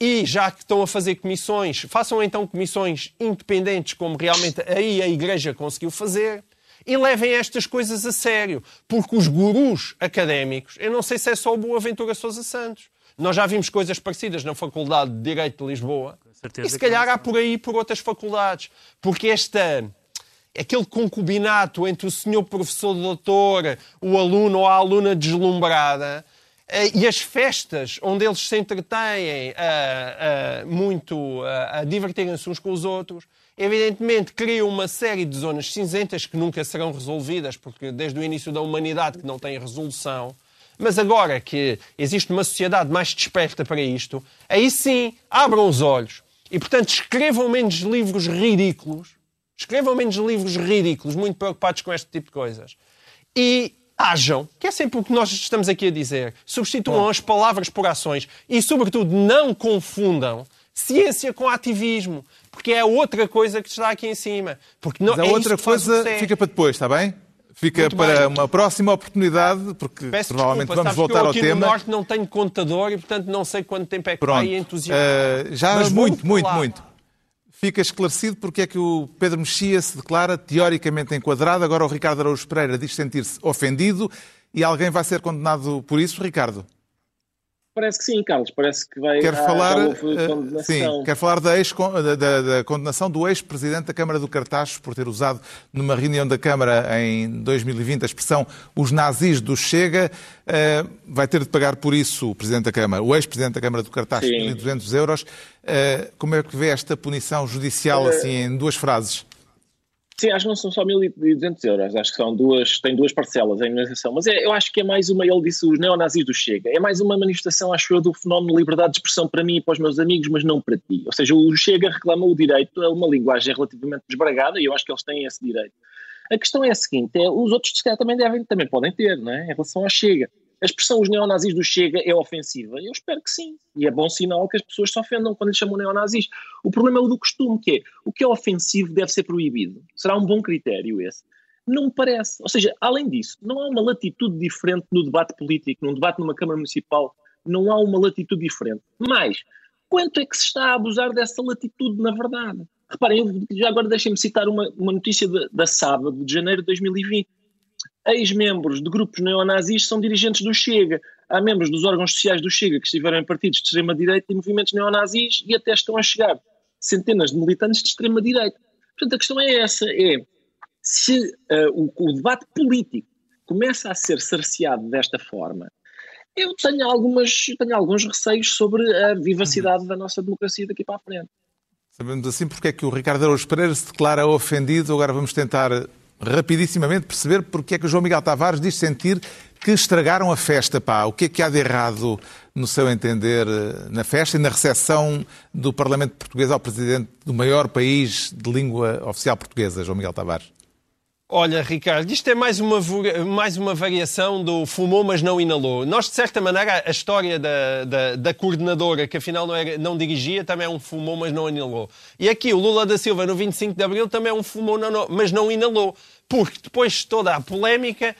E já que estão a fazer comissões, façam então comissões independentes, como realmente aí a Igreja conseguiu fazer e levem estas coisas a sério. Porque os gurus académicos, eu não sei se é só o Boaventura Sousa Santos. Nós já vimos coisas parecidas na Faculdade de Direito de Lisboa. E se calhar há por aí por outras faculdades. Porque esta aquele concubinato entre o senhor professor doutor, o aluno ou a aluna deslumbrada, eh, e as festas onde eles se entretêm a, a, muito a divertirem-se uns com os outros, evidentemente cria uma série de zonas cinzentas que nunca serão resolvidas, porque desde o início da humanidade que não tem resolução. Mas agora que existe uma sociedade mais desperta para isto, aí sim abram os olhos. E, portanto, escrevam menos livros ridículos. Escrevam menos livros ridículos, muito preocupados com este tipo de coisas. E ajam, que é sempre o que nós estamos aqui a dizer. Substituam Bom. as palavras por ações. E, sobretudo, não confundam ciência com ativismo porque é outra coisa que está aqui em cima. Porque não, Mas a é outra coisa fica para depois, está bem? Fica Muito para bem. uma próxima oportunidade, porque Peço provavelmente desculpa, vamos voltar ao tema. No Norte não tenho contador e, portanto, não sei quanto tempo é que Pronto. vai entusiasmar. Uh, já Mas muito, muito, muito. Fica esclarecido porque é que o Pedro Mexia se declara teoricamente enquadrado. Agora o Ricardo Araújo Pereira diz sentir-se ofendido e alguém vai ser condenado por isso, Ricardo? Parece que sim, Carlos. Parece que vai. Quero falar, uh, sim, quero falar da, ex, da, da, condenação do ex-presidente da Câmara do Cartaz por ter usado numa reunião da Câmara em 2020 a expressão os nazis do Chega. Uh, vai ter de pagar por isso o presidente da Câmara, o ex-presidente da Câmara do Cartaz, 1.200 euros. Uh, como é que vê esta punição judicial assim em duas frases? Sim, acho que não são só 1.200 euros, acho que são duas, tem duas parcelas em indenização, mas é, eu acho que é mais uma, ele disse os neonazis do Chega, é mais uma manifestação, acho eu, do fenómeno de liberdade de expressão para mim e para os meus amigos, mas não para ti. Ou seja, o Chega reclama o direito a uma linguagem relativamente desbragada e eu acho que eles têm esse direito. A questão é a seguinte, é, os outros também devem, também podem ter, não é? Em relação ao Chega a expressão os neonazis do Chega é ofensiva? Eu espero que sim. E é bom sinal que as pessoas se ofendam quando lhe chamam neonazis. O problema é o do costume, que é o que é ofensivo deve ser proibido. Será um bom critério esse. Não me parece. Ou seja, além disso, não há uma latitude diferente no debate político, num debate numa Câmara Municipal, não há uma latitude diferente. Mas, quanto é que se está a abusar dessa latitude, na verdade? Reparem, já agora deixem-me citar uma, uma notícia da, da sábado, de janeiro de 2020. Ex-membros de grupos neonazis são dirigentes do Chega. Há membros dos órgãos sociais do Chega que estiveram em partidos de extrema-direita e movimentos neonazis e até estão a chegar centenas de militantes de extrema-direita. Portanto, a questão é essa, é se uh, o, o, debate político começa a ser cerceado desta forma, eu tenho, algumas, tenho alguns receios sobre a vivacidade da nossa democracia daqui para a frente. Sabemos assim porque é que o Ricardo Araújo Pereira se declara ofendido. Agora vamos tentar rapidissimamente perceber porque é que o João Miguel Tavares diz sentir que estragaram a festa. Pá. O que é que há de errado, no seu entender, na festa e na recepção do Parlamento Português ao Presidente do maior país de língua oficial portuguesa, João Miguel Tavares? Olha, Ricardo, isto é mais uma, mais uma variação do fumou, mas não inalou. Nós, de certa maneira, a história da, da, da coordenadora, que afinal não, era, não dirigia, também é um fumou, mas não inalou. E aqui, o Lula da Silva, no 25 de Abril, também é um fumou, não, mas não inalou. Porque depois de toda a polémica,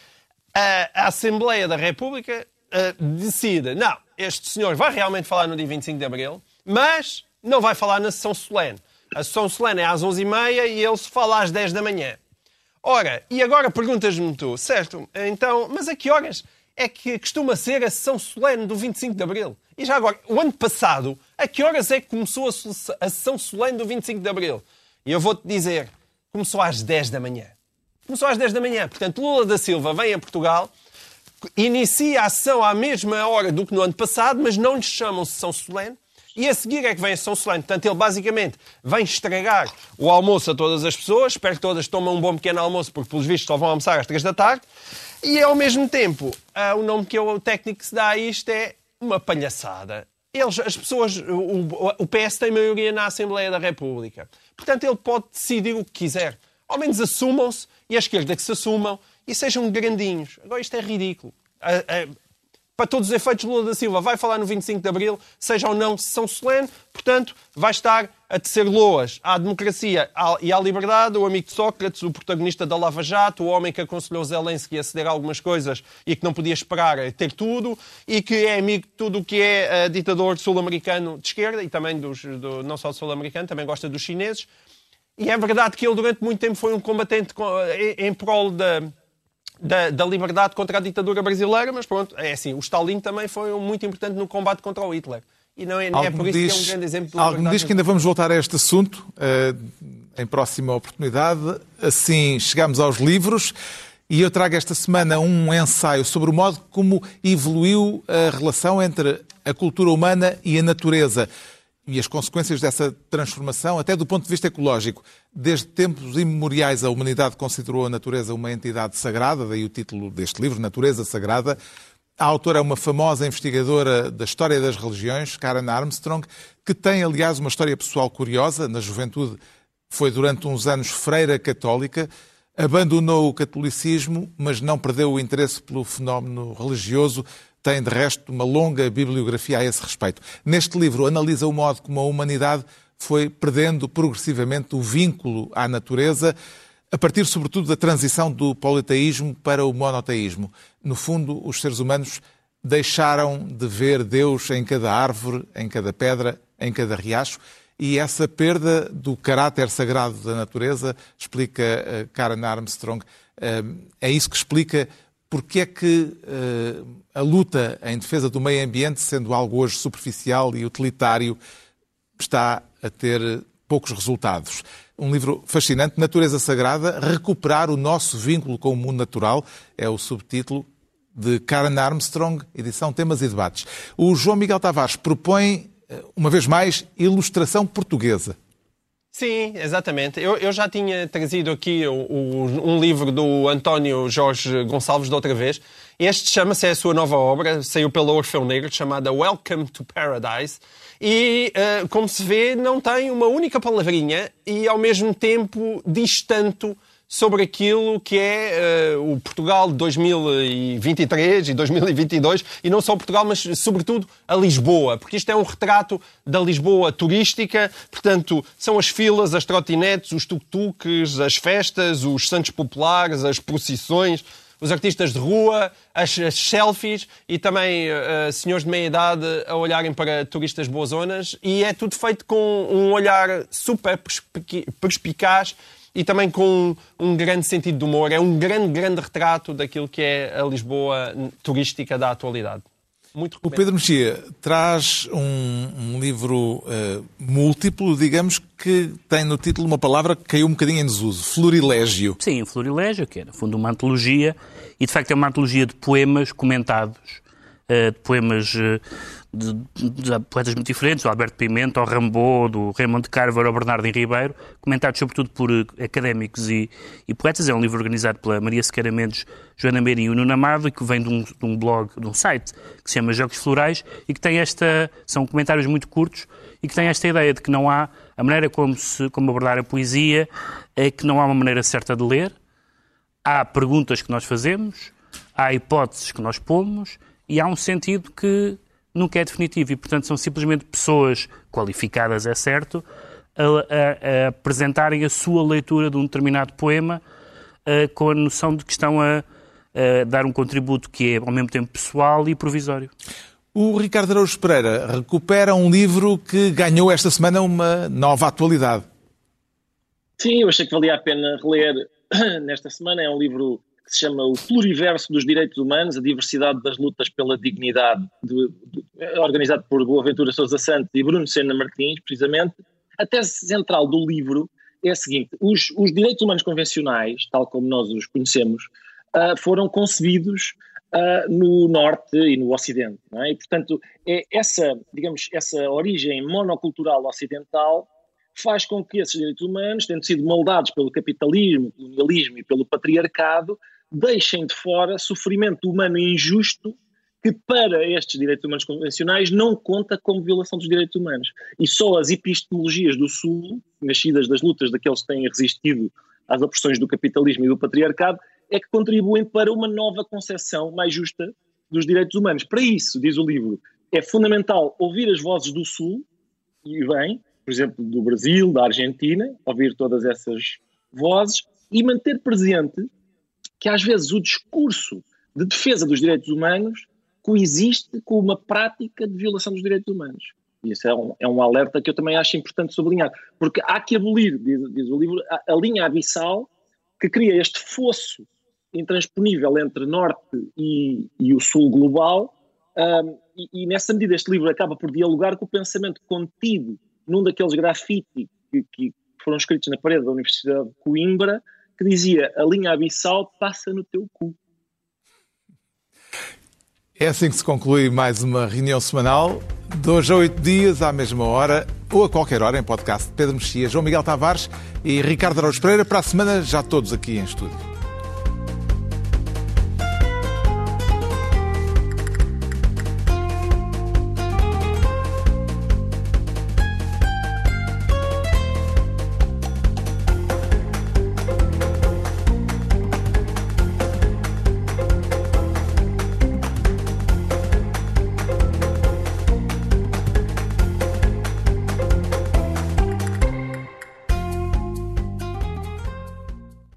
a, a Assembleia da República uh, decide: não, este senhor vai realmente falar no dia 25 de Abril, mas não vai falar na sessão solene. A sessão solene é às 11h30 e ele se fala às 10 da manhã. Ora, e agora perguntas-me tu, certo? Então, mas a que horas é que costuma ser a sessão solene do 25 de Abril? E já agora, o ano passado, a que horas é que começou a, sessão solene do 25 de Abril? E eu vou-te dizer, começou às 10 da manhã. Começou às 10 da manhã. Portanto, Lula da Silva vem a Portugal, inicia a sessão à mesma hora do que no ano passado, mas não lhe chamam sessão solene e a seguir é que vem a São Solano. Portanto, ele basicamente vem estragar o almoço a todas as pessoas. Espero que todas tomem um bom pequeno almoço, porque pelos vistos só vão almoçar às três da tarde. E ao mesmo tempo, o nome que o técnico se dá a isto é uma palhaçada. Eles, as pessoas, o, o PS tem maioria na Assembleia da República. Portanto, ele pode decidir o que quiser. Ao menos assumam-se e a esquerda que se assumam e sejam grandinhos. Agora, isto é ridículo. Para todos os efeitos, Lula da Silva vai falar no 25 de Abril, seja ou não sessão solene, portanto, vai estar a tecer loas à democracia e à liberdade, o amigo de Sócrates, o protagonista da Lava Jato, o homem que aconselhou Zelensky a ceder algumas coisas e que não podia esperar ter tudo, e que é amigo de tudo o que é uh, ditador sul-americano de esquerda, e também dos, do, não só sul-americano, também gosta dos chineses. E é verdade que ele durante muito tempo foi um combatente em, em prol da da, da, liberdade contra a ditadura brasileira, mas pronto, é assim, o Stalin também foi muito importante no combate contra o Hitler. E não é, não é por isso diz, que é um grande exemplo de Algo me diz que ainda vamos voltar a este assunto uh, em próxima oportunidade. Assim, chegamos aos livros. E eu trago esta semana um ensaio sobre o modo como evoluiu a relação entre a cultura humana e a natureza e as consequências dessa transformação, até do ponto de vista ecológico. Desde tempos imemoriais, a humanidade considerou a natureza uma entidade sagrada, daí o título deste livro, Natureza Sagrada. A autora é uma famosa investigadora da história das religiões, Karen Armstrong, que tem, aliás, uma história pessoal curiosa. Na juventude, foi durante uns anos freira católica, abandonou o catolicismo, mas não perdeu o interesse pelo fenómeno religioso tem, de resto, uma longa bibliografia a esse respeito. Neste livro, analisa o modo como a humanidade foi perdendo progressivamente o vínculo à natureza, a partir, sobretudo, da transição do politeísmo para o monoteísmo. No fundo, os seres humanos deixaram de ver Deus em cada árvore, em cada pedra, em cada riacho, e essa perda do caráter sagrado da natureza, explica uh, Karen Armstrong, uh, é isso que explica porque é que uh, a luta em defesa do meio ambiente, sendo algo hoje superficial e utilitário, está a ter poucos resultados? Um livro fascinante, Natureza Sagrada, Recuperar o Nosso Vínculo com o Mundo Natural, é o subtítulo de Karen Armstrong, edição Temas e Debates. O João Miguel Tavares propõe, eh, uma vez mais, ilustração portuguesa. Sim, exatamente. Eu, eu já tinha trazido aqui o, o, um livro do António Jorge Gonçalves de outra vez. Este chama-se, é a sua nova obra, saiu pela Orfeu Negro, chamada Welcome to Paradise. E, uh, como se vê, não tem uma única palavrinha e, ao mesmo tempo, diz tanto sobre aquilo que é uh, o Portugal de 2023 e 2022, e não só Portugal, mas sobretudo a Lisboa, porque isto é um retrato da Lisboa turística, portanto, são as filas, as trotinetes, os tuk-tuks, as festas, os santos populares, as procissões, os artistas de rua, as, as selfies e também uh, senhores de meia idade a olharem para turistas de boas zonas. E é tudo feito com um olhar super perspicaz e também com um, um, grande sentido de humor. É um grande, grande retrato daquilo que é a Lisboa turística da atualidade. Muito o Pedro Mexia traz um, um livro uh, múltiplo, digamos, que tem no título uma palavra que caiu um bocadinho em desuso, Florilégio. Sim, Florilégio, que é, no fundo, uma antologia, e de facto é uma antologia de poemas comentados, uh, de poemas uh, de, de, poetas muito diferentes, o Alberto Pimenta, o Rambo, do Raymond Carver, o Bernardino Ribeiro, comentados sobretudo por académicos e, e, poetas. É um livro organizado pela Maria Sequeira Mendes, Joana Meira e o Nuno Amado, que vem de um, de um, blog, de um site que se chama Jogos Florais e que tem esta. são comentários muito curtos e que tem esta ideia de que não há. a maneira como, se, como abordar a poesia é que não há uma maneira certa de ler, há perguntas que nós fazemos, há hipóteses que nós pomos e há um sentido que nunca é definitivo e, portanto, são simplesmente pessoas qualificadas, é certo, a, a, a apresentarem a sua leitura de um determinado poema uh, com a noção de que estão a, a, dar um contributo que é, ao mesmo tempo, pessoal e provisório. O Ricardo Araújo Pereira recupera um livro que ganhou esta semana uma nova atualidade. Sim, eu achei que valia a pena reler nesta semana. É um livro que se chama O Pluriverso dos Direitos Humanos, a diversidade das lutas pela dignidade, de, de, organizado por Boaventura Sousa Santos e Bruno Sena Martins, precisamente. A tese central do livro é a seguinte: os, os direitos humanos convencionais, tal como nós os conhecemos, uh, foram concebidos uh, no Norte e no Ocidente. É? E, portanto, é essa, digamos, essa origem monocultural ocidental faz com que esses direitos humanos, tendo sido moldados pelo capitalismo, colonialismo e pelo patriarcado, deixem de fora sofrimento humano injusto que para estes direitos humanos convencionais não conta como violação dos direitos humanos. E só as epistemologias do Sul, nascidas das lutas daqueles que têm resistido às opressões do capitalismo e do patriarcado, é que contribuem para uma nova concepção mais justa dos direitos humanos. Para isso, diz o livro, é fundamental ouvir as vozes do Sul, e bem, por exemplo, do Brasil, da Argentina, ouvir todas essas vozes e manter presente que às vezes o discurso de defesa dos direitos humanos coexiste com uma prática de violação dos direitos humanos. E isso é um, é um alerta que eu também acho importante sublinhar, porque há que abolir, diz, diz o livro, a, a, linha abissal que cria este fosso intransponível entre norte e, e o sul global, um, e, e, nessa medida este livro acaba por dialogar com o pensamento contido num daqueles grafite que, que foram escritos na parede da Universidade de Coimbra, que dizia: A linha abissal passa no teu cu. É assim que se conclui mais uma reunião semanal, de hoje a oito dias, à mesma hora, ou a qualquer hora, em podcast Pedro Mexia, João Miguel Tavares e Ricardo Araújo Pereira. Para a semana, já todos aqui em estúdio.